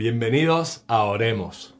Bienvenidos a Oremos.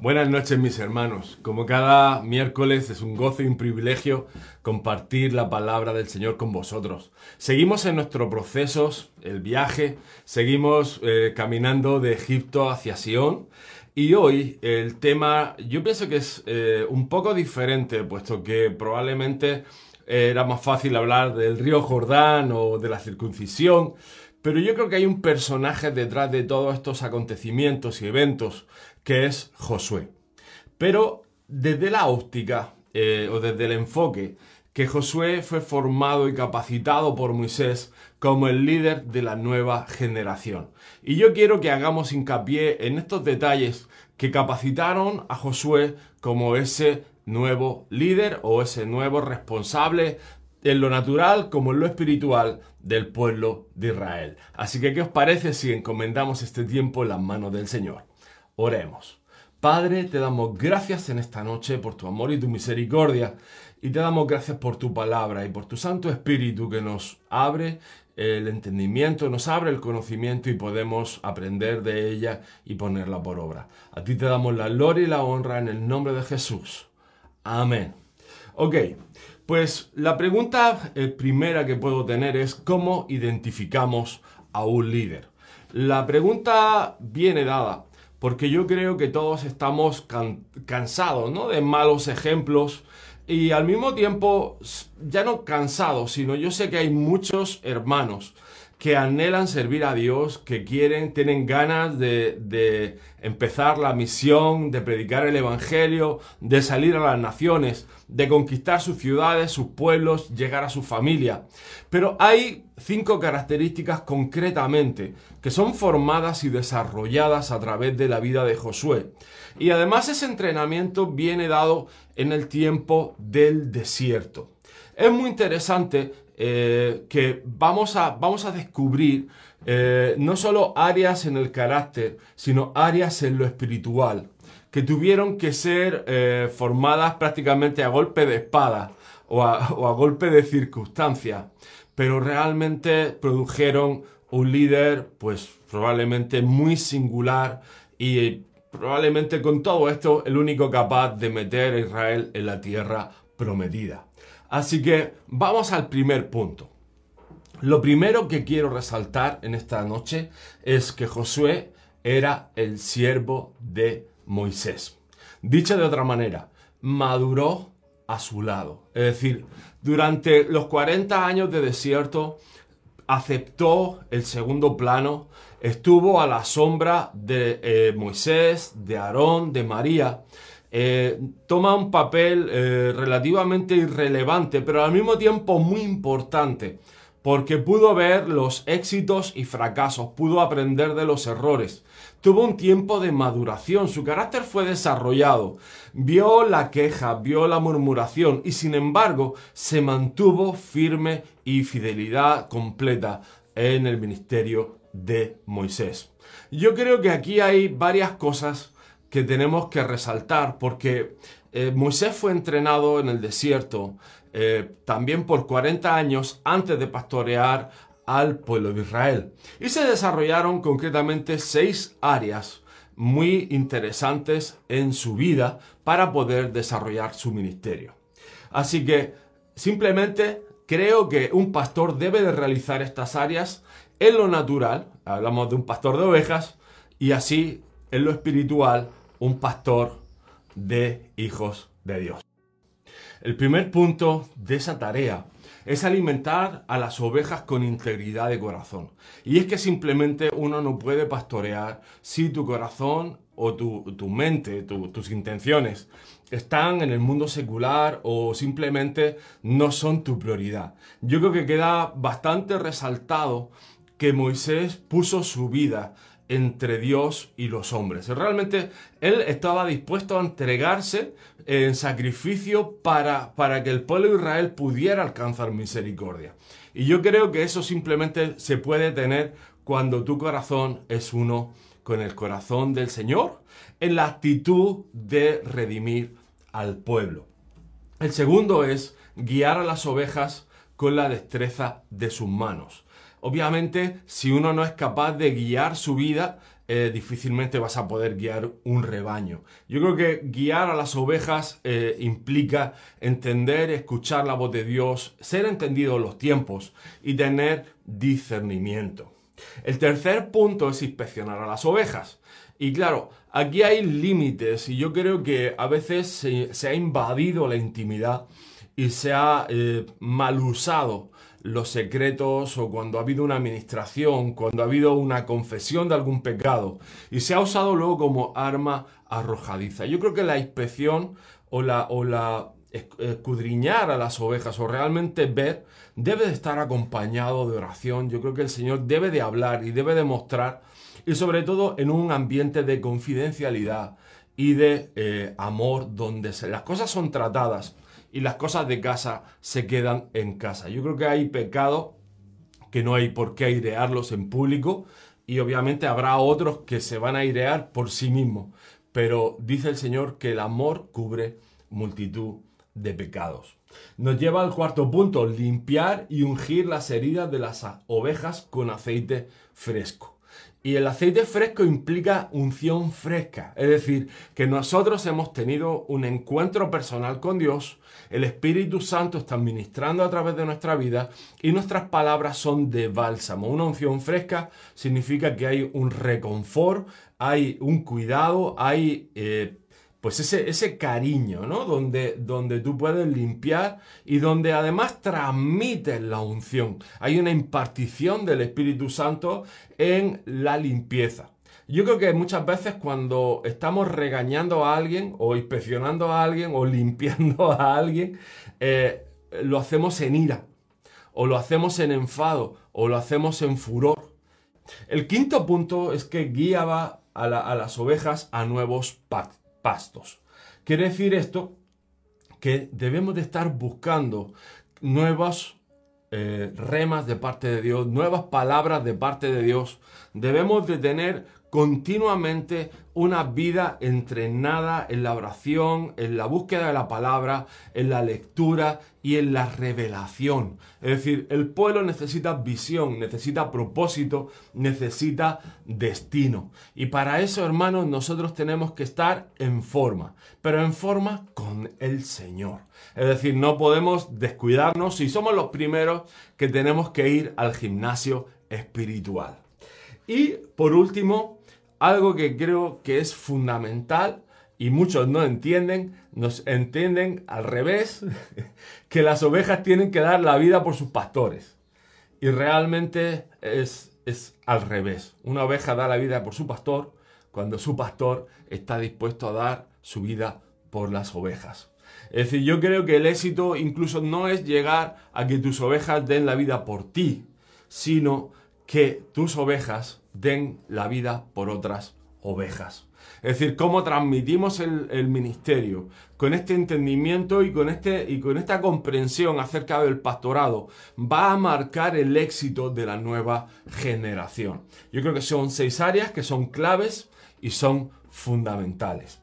Buenas noches mis hermanos. Como cada miércoles es un gozo y un privilegio compartir la palabra del Señor con vosotros. Seguimos en nuestro proceso, el viaje, seguimos eh, caminando de Egipto hacia Sion y hoy el tema yo pienso que es eh, un poco diferente, puesto que probablemente era más fácil hablar del río Jordán o de la circuncisión, pero yo creo que hay un personaje detrás de todos estos acontecimientos y eventos que es Josué. Pero desde la óptica eh, o desde el enfoque que Josué fue formado y capacitado por Moisés como el líder de la nueva generación. Y yo quiero que hagamos hincapié en estos detalles que capacitaron a Josué como ese nuevo líder o ese nuevo responsable en lo natural como en lo espiritual del pueblo de Israel. Así que, ¿qué os parece si encomendamos este tiempo en las manos del Señor? Oremos. Padre, te damos gracias en esta noche por tu amor y tu misericordia y te damos gracias por tu palabra y por tu Santo Espíritu que nos abre el entendimiento, nos abre el conocimiento y podemos aprender de ella y ponerla por obra. A ti te damos la gloria y la honra en el nombre de Jesús. Amén. Ok, pues la pregunta eh, primera que puedo tener es cómo identificamos a un líder. La pregunta viene dada porque yo creo que todos estamos cansados ¿no? de malos ejemplos y al mismo tiempo ya no cansados, sino yo sé que hay muchos hermanos que anhelan servir a Dios, que quieren, tienen ganas de, empezar la misión, de predicar el Evangelio, de salir a las naciones, de conquistar sus ciudades, sus pueblos, llegar a su familia. Pero hay cinco características concretamente que son formadas y desarrolladas a través de la vida de Josué. Y además ese entrenamiento viene dado en el tiempo del desierto. Es muy interesante eh, que vamos a, vamos a descubrir eh, no solo áreas en el carácter, sino áreas en lo espiritual, que tuvieron que ser eh, formadas prácticamente a golpe de espada o a, o a golpe de circunstancia, pero realmente produjeron un líder, pues probablemente muy singular y probablemente con todo esto el único capaz de meter a Israel en la tierra prometida. Así que vamos al primer punto. Lo primero que quiero resaltar en esta noche es que Josué era el siervo de Moisés. Dicho de otra manera, maduró a su lado. Es decir, durante los 40 años de desierto, aceptó el segundo plano, estuvo a la sombra de eh, Moisés, de Aarón, de María, eh, toma un papel eh, relativamente irrelevante, pero al mismo tiempo muy importante, porque pudo ver los éxitos y fracasos, pudo aprender de los errores, tuvo un tiempo de maduración, su carácter fue desarrollado, vio la queja, vio la murmuración y sin embargo se mantuvo firme y fidelidad completa en el ministerio de Moisés. Yo creo que aquí hay varias cosas que tenemos que resaltar porque eh, Moisés fue entrenado en el desierto eh, también por 40 años antes de pastorear al pueblo de Israel. Y se desarrollaron concretamente seis áreas muy interesantes en su vida para poder desarrollar su ministerio. Así que simplemente creo que un pastor debe de realizar estas áreas en lo natural, hablamos de un pastor de ovejas, y así en lo espiritual un pastor de hijos de Dios. El primer punto de esa tarea es alimentar a las ovejas con integridad de corazón. Y es que simplemente uno no puede pastorear si tu corazón o tu, mente, tus intenciones están en el mundo secular o simplemente no son tu prioridad. Yo creo que queda bastante resaltado que Moisés puso su vida entre Dios y los hombres. Realmente él estaba dispuesto a entregarse en sacrificio para, para que el pueblo de Israel pudiera alcanzar misericordia. Y yo creo que eso simplemente se puede tener cuando tu corazón es uno con el corazón del Señor, en la actitud de redimir al pueblo. El segundo es guiar a las ovejas con la destreza de sus manos. Obviamente, si uno no es capaz de guiar su vida, eh, difícilmente vas a poder guiar un rebaño. Yo creo que guiar a las ovejas eh, implica entender, escuchar la voz de Dios, ser entendido los tiempos y tener discernimiento. El tercer punto es inspeccionar a las ovejas. Y claro, aquí hay límites y yo creo que a veces se, ha invadido la intimidad y se ha eh, mal usado los secretos o cuando ha habido una administración, cuando ha habido una confesión de algún pecado y se ha usado luego como arma arrojadiza. Yo creo que la inspección o la, o la escudriñar a las ovejas o realmente ver debe de estar acompañado de oración. Yo creo que el Señor debe de hablar y debe de mostrar y sobre todo en un ambiente de confidencialidad y de eh, amor donde las cosas son tratadas y las cosas de casa se quedan en casa. Yo creo que hay pecados que no hay por qué airearlos en público y obviamente habrá otros que se van a airear por sí mismos. Pero dice el Señor que el amor cubre multitud de pecados. Nos lleva al cuarto punto, limpiar y ungir las heridas de las ovejas con aceite fresco. Y el aceite fresco implica unción fresca, es decir, que nosotros hemos tenido un encuentro personal con Dios, el Espíritu Santo está ministrando a través de nuestra vida y nuestras palabras son de bálsamo. Una unción fresca significa que hay un reconfort, hay un cuidado, hay eh, pues ese, cariño, ¿no? Donde, donde tú puedes limpiar y donde además transmites la unción. Hay una impartición del Espíritu Santo en la limpieza. Yo creo que muchas veces cuando estamos regañando a alguien o inspeccionando a alguien o limpiando a alguien, eh, lo hacemos en ira o lo hacemos en enfado o lo hacemos en furor. El quinto punto es que guiaba a, a las ovejas a nuevos pactos pastos. Quiere decir esto que debemos de estar buscando nuevas eh, remas de parte de Dios, nuevas palabras de parte de Dios. Debemos de tener continuamente una vida entrenada en la oración, en la búsqueda de la palabra, en la lectura y en la revelación. Es decir, el pueblo necesita visión, necesita propósito, necesita destino. Y para eso, hermanos, nosotros tenemos que estar en forma, pero en forma con el Señor. Es decir, no podemos descuidarnos y somos los primeros que tenemos que ir al gimnasio espiritual. Y por último, algo que creo que es fundamental y muchos no entienden, nos entienden al revés, que las ovejas tienen que dar la vida por sus pastores. Y realmente es, es al revés. Una oveja da la vida por su pastor cuando su pastor está dispuesto a dar su vida por las ovejas. Es decir, yo creo que el éxito incluso no es llegar a que tus ovejas den la vida por ti, sino que tus ovejas den la vida por otras ovejas. Es decir, cómo transmitimos el, ministerio con este entendimiento y con, este, y con esta comprensión acerca del pastorado va a marcar el éxito de la nueva generación. Yo creo que son seis áreas que son claves y son fundamentales.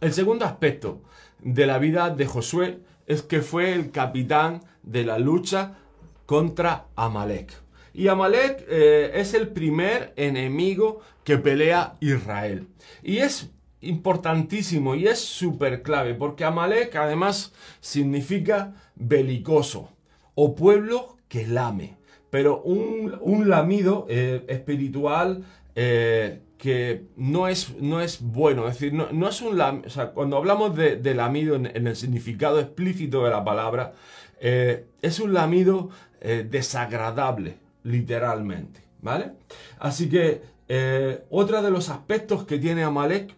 El segundo aspecto de la vida de Josué es que fue el capitán de la lucha contra Amalek. Y Amalek eh, es el primer enemigo que pelea Israel. Y es importantísimo y es súper clave porque Amalek además significa belicoso o pueblo que lame. Pero un, lamido eh, espiritual eh, que no es, no es bueno. Es decir, no, es un cuando hablamos de, lamido en, el significado explícito de la palabra, es un lamido desagradable literalmente, ¿vale? Así que eh, otro de los aspectos que tiene Amalek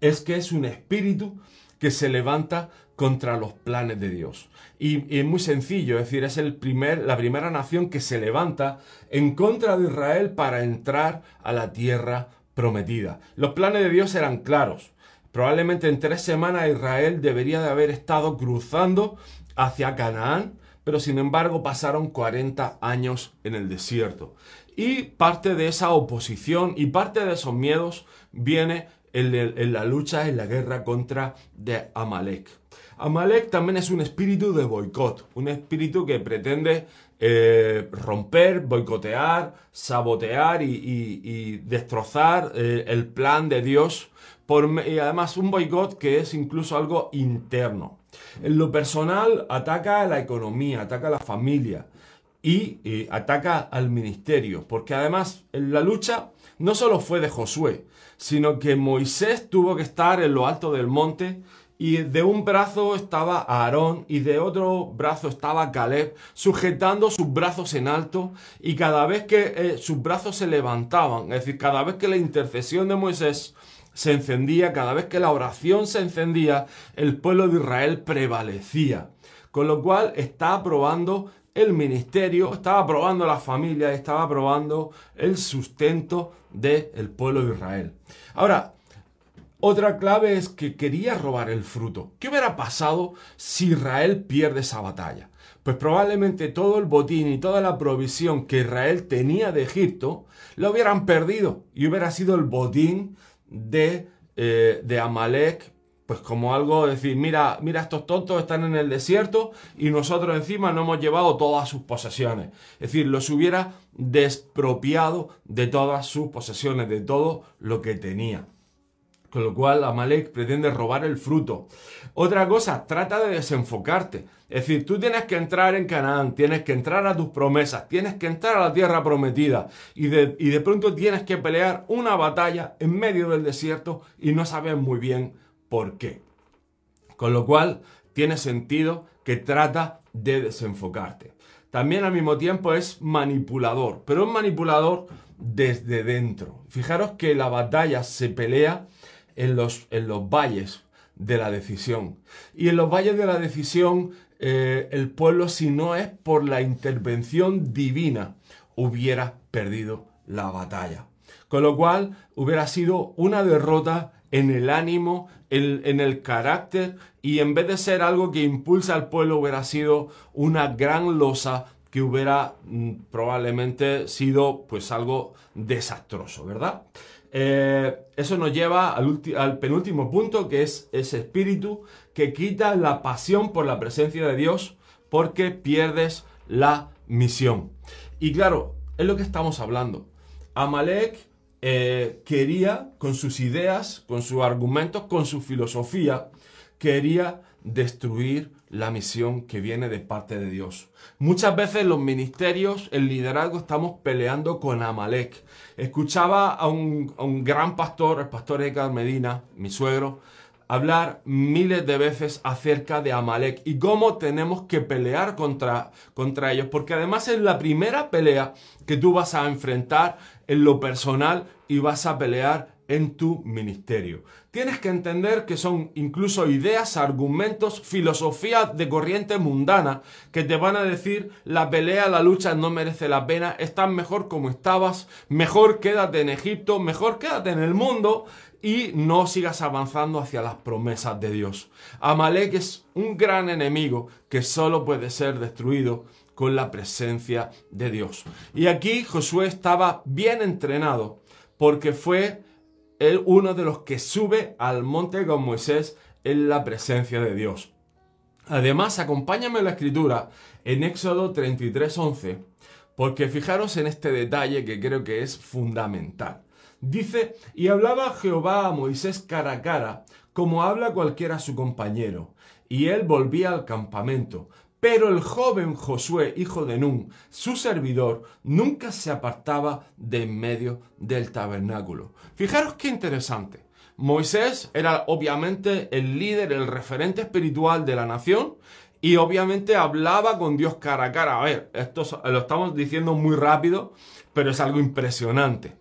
es que es un espíritu que se levanta contra los planes de Dios. Y, es muy sencillo, es decir, es el primer, la primera nación que se levanta en contra de Israel para entrar a la tierra prometida. Los planes de Dios eran claros. Probablemente en tres semanas Israel debería de haber estado cruzando hacia Canaán, pero sin embargo pasaron 40 años en el desierto. Y parte de esa oposición y parte de esos miedos viene en, la lucha, en la guerra contra de Amalek. Amalek también es un espíritu de boicot, un espíritu que pretende eh, romper, boicotear, sabotear y, destrozar eh, el plan de Dios. Y además un boicot que es incluso algo interno. En lo personal ataca a la economía, ataca a la familia y, y ataca al ministerio, porque además en la lucha no solo fue de Josué, sino que Moisés tuvo que estar en lo alto del monte y de un brazo estaba Aarón y de otro brazo estaba Caleb, sujetando sus brazos en alto y cada vez que eh, sus brazos se levantaban, es decir, cada vez que la intercesión de Moisés se encendía, cada vez que la oración se encendía, el pueblo de Israel prevalecía. Con lo cual está aprobando el ministerio, estaba aprobando la familia, estaba aprobando el sustento del pueblo de Israel. Ahora, otra clave es que quería robar el fruto. ¿Qué hubiera pasado si Israel pierde esa batalla? Pues probablemente todo el botín y toda la provisión que Israel tenía de Egipto lo hubieran perdido y hubiera sido el botín de, eh, de Amalek, pues como algo decir, mira, mira, estos tontos están en el desierto y nosotros encima no hemos llevado todas sus posesiones. Es decir, los hubiera despropiado de todas sus posesiones, de todo lo que tenía. Con lo cual Amalek pretende robar el fruto. Otra cosa, trata de desenfocarte. Es decir, tú tienes que entrar en Canaán, tienes que entrar a tus promesas, tienes que entrar a la tierra prometida y de, y de pronto tienes que pelear una batalla en medio del desierto y no sabes muy bien por qué. Con lo cual tiene sentido que trata de desenfocarte. También al mismo tiempo es manipulador, pero es manipulador desde dentro. Fijaros que la batalla se pelea en los, en los valles de la decisión. Y en los valles de la decisión, eh, el pueblo, si no es por la intervención divina, hubiera perdido la batalla. Con lo cual, hubiera sido una derrota en el ánimo, en, en, el carácter, y en vez de ser algo que impulsa al pueblo, hubiera sido una gran losa que hubiera mm, probablemente sido pues algo desastroso, ¿verdad? Eh, eso nos lleva al, penúltimo punto, que es ese espíritu que quita la pasión por la presencia de Dios porque pierdes la misión. Y claro, es lo que estamos hablando. Amalek eh, quería, con sus ideas, con sus argumentos, con su filosofía, quería destruir la misión que viene de parte de Dios. Muchas veces los ministerios, el liderazgo, estamos peleando con Amalek. Escuchaba a un, gran pastor, el pastor Edgar Medina, mi suegro, hablar miles de veces acerca de Amalek y cómo tenemos que pelear contra, contra ellos, porque además es la primera pelea que tú vas a enfrentar en lo personal y vas a pelear en tu ministerio. Tienes que entender que son incluso ideas, argumentos, filosofías de corriente mundana que te van a decir la pelea, la lucha no merece la pena, estás mejor como estabas, mejor quédate en Egipto, mejor quédate en el mundo y no sigas avanzando hacia las promesas de Dios. Amalek es un gran enemigo que solo puede ser destruido con la presencia de Dios. Y aquí Josué estaba bien entrenado porque fue él uno de los que sube al monte con Moisés en la presencia de Dios. Además, acompáñame en la escritura en Éxodo 33:11, porque fijaros en este detalle que creo que es fundamental. Dice, y hablaba Jehová a Moisés cara a cara, como habla cualquiera a su compañero, y él volvía al campamento, pero el joven Josué, hijo de Nun, su servidor, nunca se apartaba de en medio del tabernáculo. Fijaros qué interesante. Moisés era obviamente el líder, el referente espiritual de la nación y obviamente hablaba con Dios cara a cara. A ver, esto lo estamos diciendo muy rápido, pero es algo impresionante.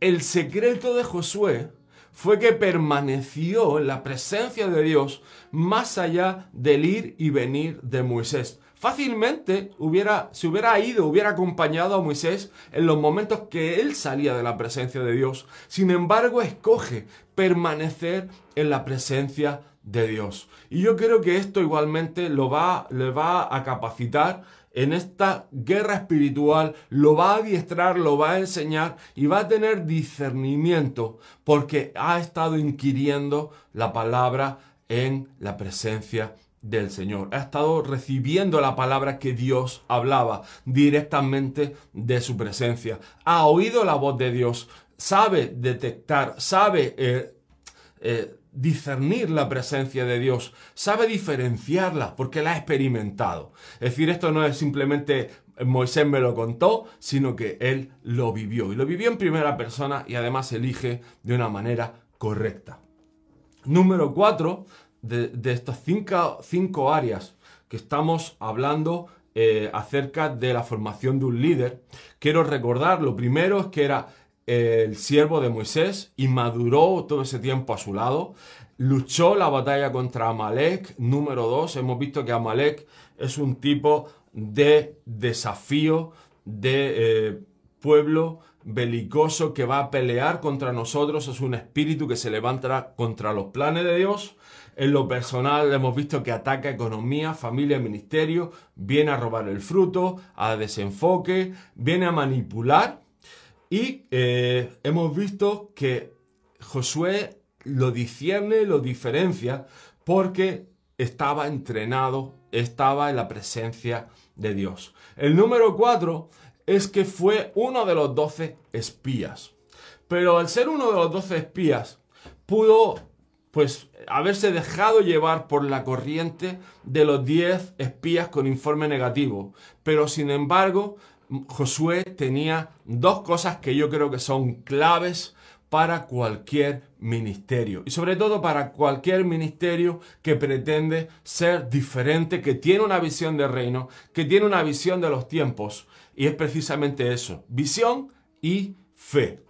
El secreto de Josué fue que permaneció en la presencia de Dios más allá del ir y venir de Moisés. Fácilmente hubiera, se hubiera ido, hubiera acompañado a Moisés en los momentos que él salía de la presencia de Dios. Sin embargo, escoge permanecer en la presencia de Dios. Y yo creo que esto igualmente lo va, le va a capacitar en esta guerra espiritual, lo va a adiestrar, lo va a enseñar y va a tener discernimiento porque ha estado inquiriendo la palabra en la presencia del Señor. Ha estado recibiendo la palabra que Dios hablaba directamente de su presencia. Ha oído la voz de Dios. Sabe detectar, sabe eh, eh, discernir la presencia de Dios, sabe diferenciarla porque la ha experimentado. Es decir, esto no es simplemente Moisés me lo contó, sino que él lo vivió. Y lo vivió en primera persona y además elige de una manera correcta. Número cuatro, de, estas cinco, áreas que estamos hablando eh, acerca de la formación de un líder, quiero recordar, lo primero es que era el siervo de Moisés y maduró todo ese tiempo a su lado. Luchó la batalla contra Amalek. Número dos, hemos visto que Amalek es un tipo de desafío, de eh, pueblo belicoso que va a pelear contra nosotros. Es un espíritu que se levanta contra los planes de Dios. En lo personal hemos visto que ataca economía, familia, ministerio, viene a robar el fruto, a desenfoque, viene a manipular y eh, hemos visto que Josué lo discierne, lo diferencia, porque estaba entrenado, estaba en la presencia de Dios. El número cuatro es que fue uno de los doce espías. Pero al ser uno de los doce espías, pudo pues haberse dejado llevar por la corriente de los diez espías con informe negativo. Pero sin embargo, Josué tenía dos cosas que yo creo que son claves para cualquier ministerio y sobre todo para cualquier ministerio que pretende ser diferente, que tiene una visión de reino, que tiene una visión de los tiempos y es precisamente eso, visión y fe.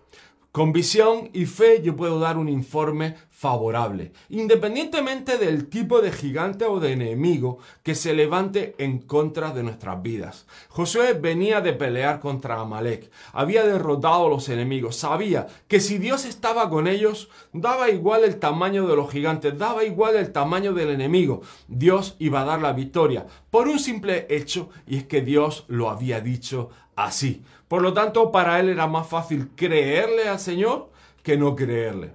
Con visión y fe yo puedo dar un informe favorable, independientemente del tipo de gigante o de enemigo que se levante en contra de nuestras vidas. Josué venía de pelear contra Amalek, había derrotado a los enemigos, sabía que si Dios estaba con ellos, daba igual el tamaño de los gigantes, daba igual el tamaño del enemigo, Dios iba a dar la victoria por un simple hecho y es que Dios lo había dicho así. Por lo tanto, para él era más fácil creerle al Señor que no creerle.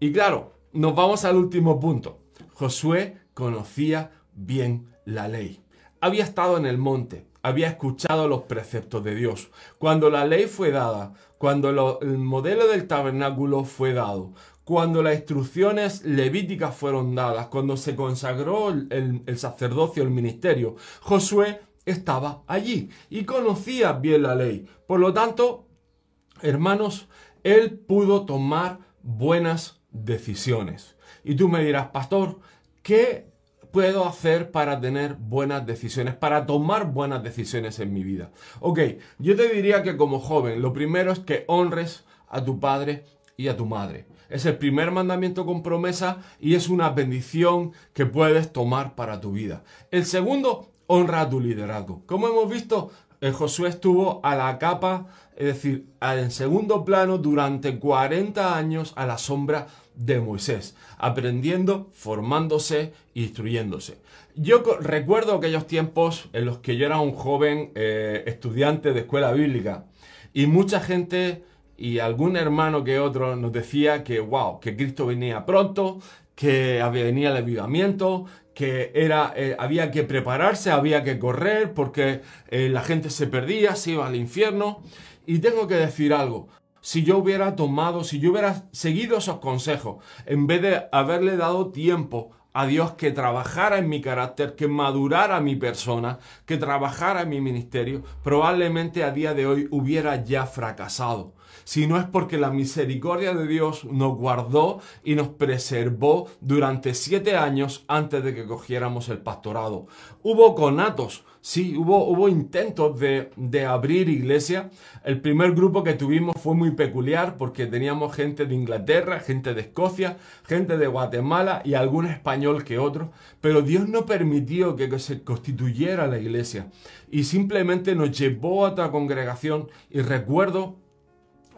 Y claro, nos vamos al último punto. Josué conocía bien la ley. Había estado en el monte, había escuchado los preceptos de Dios. Cuando la ley fue dada, cuando el modelo del tabernáculo fue dado, cuando las instrucciones levíticas fueron dadas, cuando se consagró el, el sacerdocio, el ministerio, Josué estaba allí y conocía bien la ley. Por lo tanto, hermanos, él pudo tomar buenas decisiones. Y tú me dirás, pastor, ¿qué puedo hacer para tener buenas decisiones, para tomar buenas decisiones en mi vida? Ok, yo te diría que como joven, lo primero es que honres a tu padre y a tu madre. Es el primer mandamiento con promesa y es una bendición que puedes tomar para tu vida. El segundo honra tu liderazgo. Como hemos visto, eh, Josué estuvo a la capa, es decir, en segundo plano durante 40 años a la sombra de Moisés, aprendiendo, formándose, instruyéndose. Yo recuerdo aquellos tiempos en los que yo era un joven eh, estudiante de escuela bíblica y mucha gente y algún hermano que otro nos decía que, wow, que Cristo venía pronto, que venía el avivamiento, que era, eh, había que prepararse, había que correr porque eh, la gente se perdía, se iba al infierno. Y tengo que decir algo, si yo hubiera tomado, si yo hubiera seguido esos consejos, en vez de haberle dado tiempo a Dios que trabajara en mi carácter, que madurara mi persona, que trabajara en mi ministerio, probablemente a día de hoy hubiera ya fracasado si no es porque la misericordia de Dios nos guardó y nos preservó durante siete años antes de que cogiéramos el pastorado. Hubo conatos, sí, hubo, hubo intentos de, de abrir iglesia. El primer grupo que tuvimos fue muy peculiar porque teníamos gente de Inglaterra, gente de Escocia, gente de Guatemala y algún español que otro, pero Dios no permitió que se constituyera la iglesia y simplemente nos llevó a otra congregación y recuerdo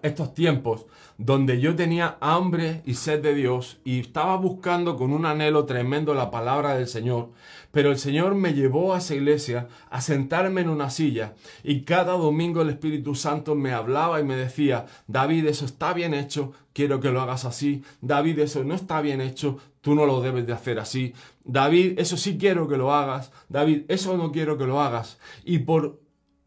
estos tiempos donde yo tenía hambre y sed de Dios y estaba buscando con un anhelo tremendo la palabra del Señor, pero el Señor me llevó a esa iglesia a sentarme en una silla y cada domingo el Espíritu Santo me hablaba y me decía, David, eso está bien hecho, quiero que lo hagas así, David, eso no está bien hecho, tú no lo debes de hacer así, David, eso sí quiero que lo hagas, David, eso no quiero que lo hagas. Y por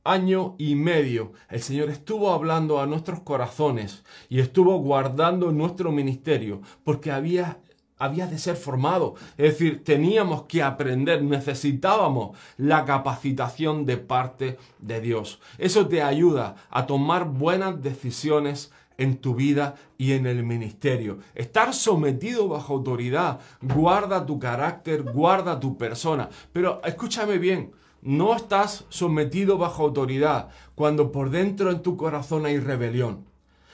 año y medio el Señor estuvo hablando a nuestros corazones y estuvo guardando nuestro ministerio porque había había de ser formado, es decir, teníamos que aprender, necesitábamos la capacitación de parte de Dios. Eso te ayuda a tomar buenas decisiones en tu vida y en el ministerio. Estar sometido bajo autoridad, guarda tu carácter, guarda tu persona. Pero escúchame bien, no estás sometido bajo autoridad cuando por dentro en tu corazón hay rebelión.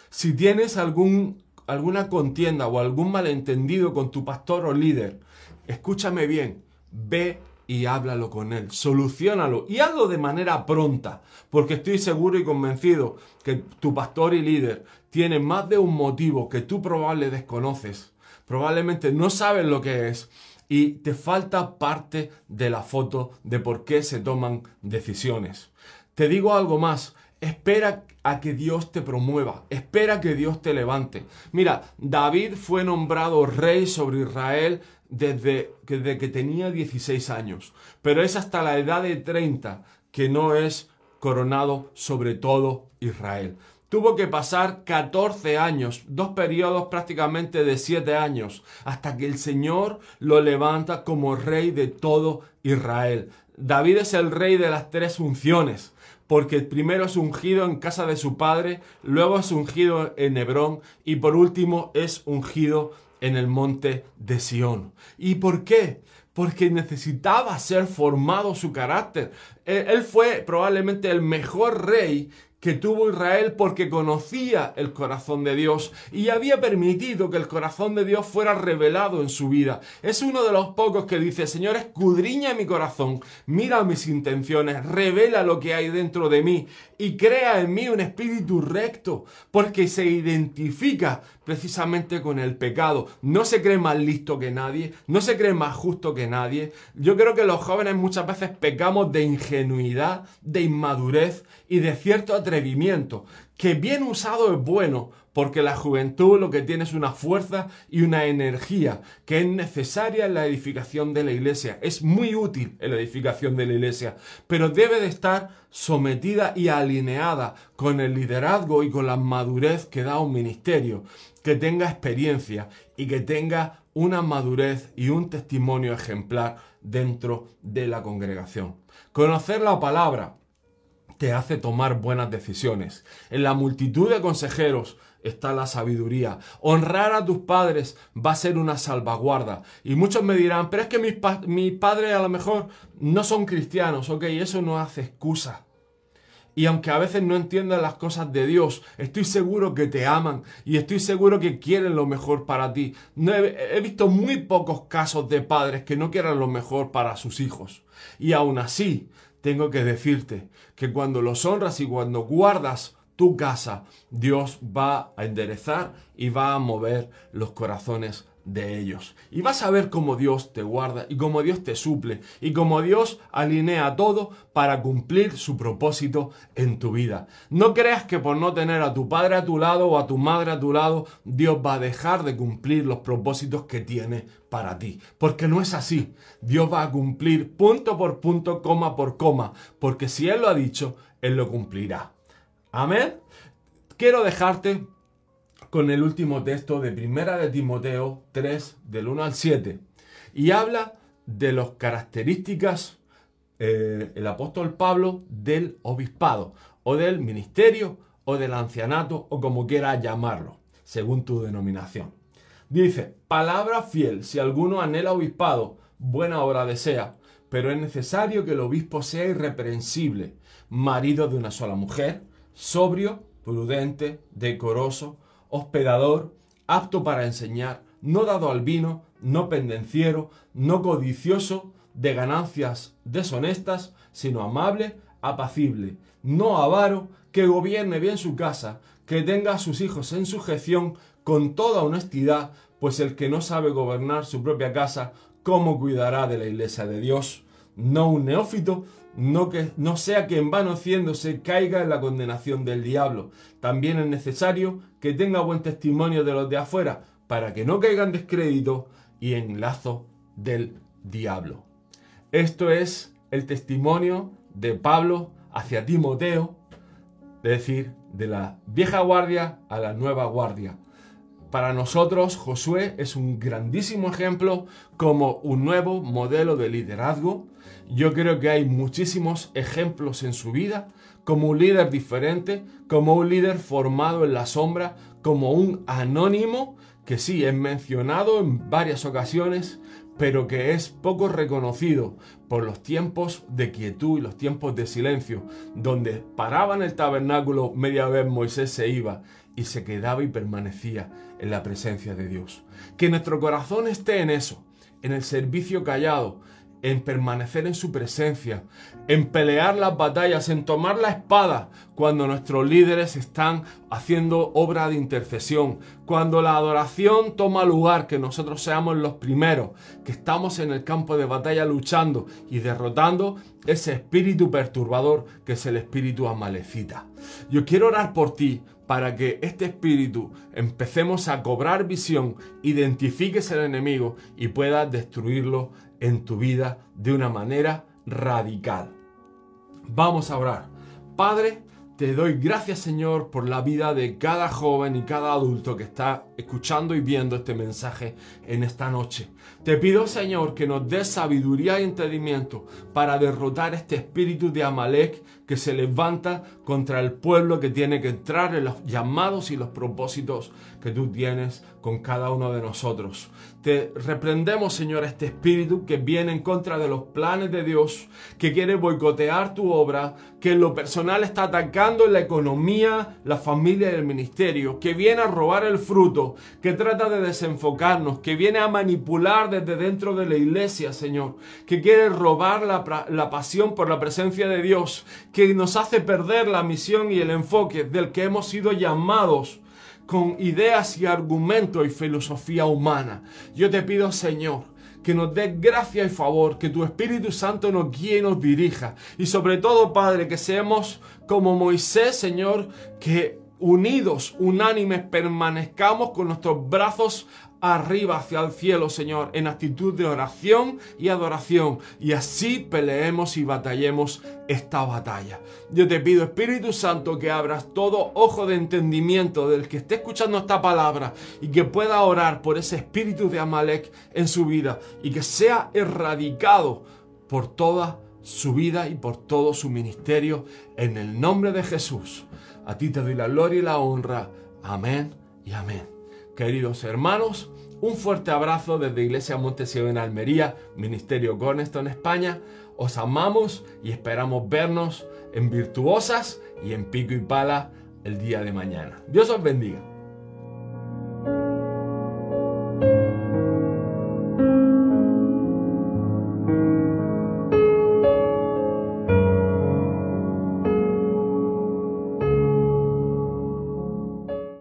Si tienes alguna contienda o algún malentendido con tu pastor o líder, escúchame bien, ve y háblalo con él, solucionalo y hazlo de manera pronta, porque estoy seguro y convencido que tu pastor y líder tiene más de un motivo que tú probablemente desconoces, probablemente no sabes lo que es y te falta parte de la foto de por qué se toman decisiones. Te digo algo más, espera a que Dios te promueva, espera que Dios te levante. Mira, David fue nombrado rey sobre Israel desde, desde que tenía 16 años, pero es hasta la edad de 30 que no es coronado sobre todo Israel. Tuvo que pasar 14 años, dos periodos prácticamente de 7 años, hasta que el Señor lo levanta como rey de todo Israel. David es el rey de las tres unciones, porque primero es ungido en casa de su padre, luego es ungido en Hebrón y por último es ungido en el monte de Sión. ¿Y por qué? Porque necesitaba ser formado su carácter. Él fue probablemente el mejor rey que tuvo Israel porque conocía el corazón de Dios y había permitido que el corazón de Dios fuera revelado en su vida. Es uno de los pocos que dice, Señor, escudriña mi corazón, mira mis intenciones, revela lo que hay dentro de mí y crea en mí un espíritu recto, porque se identifica precisamente con el pecado. No se cree más listo que nadie, no se cree más justo que nadie. Yo creo que los jóvenes muchas veces pecamos de ingenuidad, de inmadurez y de cierto que bien usado es bueno, porque la juventud lo que tiene es una fuerza y una energía que es necesaria en la edificación de la iglesia. Es muy útil en la edificación de la iglesia, pero debe de estar sometida y alineada con el liderazgo y con la madurez que da un ministerio, que tenga experiencia y que tenga una madurez y un testimonio ejemplar dentro de la congregación. Conocer la palabra te hace tomar buenas decisiones. En la multitud de consejeros está la sabiduría. Honrar a tus padres va a ser una salvaguarda. Y muchos me dirán, pero es que mis, padres a lo mejor no son cristianos, ok, eso no hace excusa. Y aunque a veces no entiendan las cosas de Dios, estoy seguro que te aman y estoy seguro que quieren lo mejor para ti. No he, he, visto muy pocos casos de padres que no quieran lo mejor para sus hijos. Y aún así, tengo que decirte que cuando los honras y cuando guardas tu casa, Dios va a enderezar y va a mover los corazones de ellos. Y vas a ver cómo Dios te guarda y cómo Dios te suple y cómo Dios alinea todo para cumplir su propósito en tu vida. No creas que por no tener a tu padre a tu lado o a tu madre a tu lado, Dios va a dejar de cumplir los propósitos que tiene para ti. Porque no es así. Dios va a cumplir punto por punto, coma por coma. Porque si Él lo ha dicho, Él lo cumplirá. Amén. Quiero dejarte con el último texto de Primera de Timoteo 3, del 1 al 7. Y habla de las características, eh, el apóstol Pablo, del obispado, o del ministerio, o del ancianato, o como quieras llamarlo, según tu denominación. Dice, palabra fiel, si alguno anhela obispado, buena obra desea, pero es necesario que el obispo sea irreprensible, marido de una sola mujer, sobrio, prudente, decoroso, hospedador, apto para enseñar, no dado al vino, no pendenciero, no codicioso de ganancias deshonestas, sino amable, apacible, no avaro, que gobierne bien su casa, que tenga a sus hijos en sujeción con toda honestidad, pues el que no sabe gobernar su propia casa, ¿cómo cuidará de la iglesia de Dios? No un neófito, no, que, no sea que en vano haciéndose caiga en la condenación del diablo. También es necesario que tenga buen testimonio de los de afuera, para que no caigan descrédito y en lazo del diablo. Esto es el testimonio de Pablo hacia Timoteo, es decir, de la vieja guardia a la nueva guardia. Para nosotros, Josué es un grandísimo ejemplo como un nuevo modelo de liderazgo. Yo creo que hay muchísimos ejemplos en su vida, como un líder diferente, como un líder formado en la sombra, como un anónimo que sí es mencionado en varias ocasiones, pero que es poco reconocido por los tiempos de quietud y los tiempos de silencio, donde paraba en el tabernáculo media vez Moisés se iba y se quedaba y permanecía en la presencia de Dios. Que nuestro corazón esté en eso, en el servicio callado, en permanecer en su presencia, en pelear las batallas, en tomar la espada cuando nuestros líderes están haciendo obra de intercesión, cuando la adoración toma lugar, que nosotros seamos los primeros, que estamos en el campo de batalla luchando y derrotando ese espíritu perturbador que es el espíritu amalecita. Yo quiero orar por ti para que este espíritu empecemos a cobrar visión, identifiques el enemigo y puedas destruirlo en tu vida de una manera radical. Vamos a orar. Padre, te doy gracias Señor por la vida de cada joven y cada adulto que está escuchando y viendo este mensaje en esta noche. Te pido Señor que nos des sabiduría y entendimiento para derrotar este espíritu de Amalek que se levanta contra el pueblo que tiene que entrar en los llamados y los propósitos que tú tienes con cada uno de nosotros. Te reprendemos, Señor, este espíritu que viene en contra de los planes de Dios, que quiere boicotear tu obra, que en lo personal está atacando la economía, la familia y el ministerio, que viene a robar el fruto, que trata de desenfocarnos, que viene a manipular desde dentro de la iglesia, Señor, que quiere robar la, la pasión por la presencia de Dios, que nos hace perder la misión y el enfoque del que hemos sido llamados con ideas y argumentos y filosofía humana. Yo te pido, Señor, que nos dé gracia y favor, que tu Espíritu Santo nos guíe y nos dirija. Y sobre todo, Padre, que seamos como Moisés, Señor, que unidos, unánimes, permanezcamos con nuestros brazos arriba hacia el cielo, Señor, en actitud de oración y adoración. Y así peleemos y batallemos esta batalla. Yo te pido, Espíritu Santo, que abras todo ojo de entendimiento del que esté escuchando esta palabra y que pueda orar por ese espíritu de Amalek en su vida y que sea erradicado por toda su vida y por todo su ministerio en el nombre de Jesús. A ti te doy la gloria y la honra. Amén y amén. Queridos hermanos, un fuerte abrazo desde Iglesia Montesio en Almería, Ministerio Cornerstone en España. Os amamos y esperamos vernos en Virtuosas y en Pico y Pala el día de mañana. Dios os bendiga.